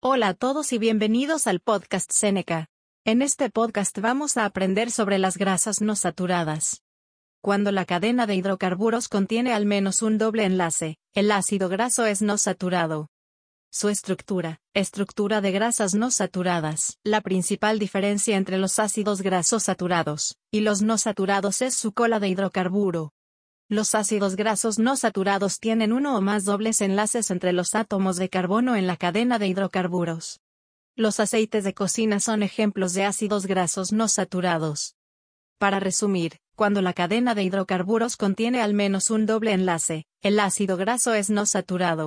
Hola a todos y bienvenidos al podcast Seneca. En este podcast vamos a aprender sobre las grasas no saturadas. Cuando la cadena de hidrocarburos contiene al menos un doble enlace, el ácido graso es no saturado. Su estructura, estructura de grasas no saturadas. La principal diferencia entre los ácidos grasos saturados y los no saturados es su cola de hidrocarburo. Los ácidos grasos no saturados tienen uno o más dobles enlaces entre los átomos de carbono en la cadena de hidrocarburos. Los aceites de cocina son ejemplos de ácidos grasos no saturados. Para resumir, cuando la cadena de hidrocarburos contiene al menos un doble enlace, el ácido graso es no saturado.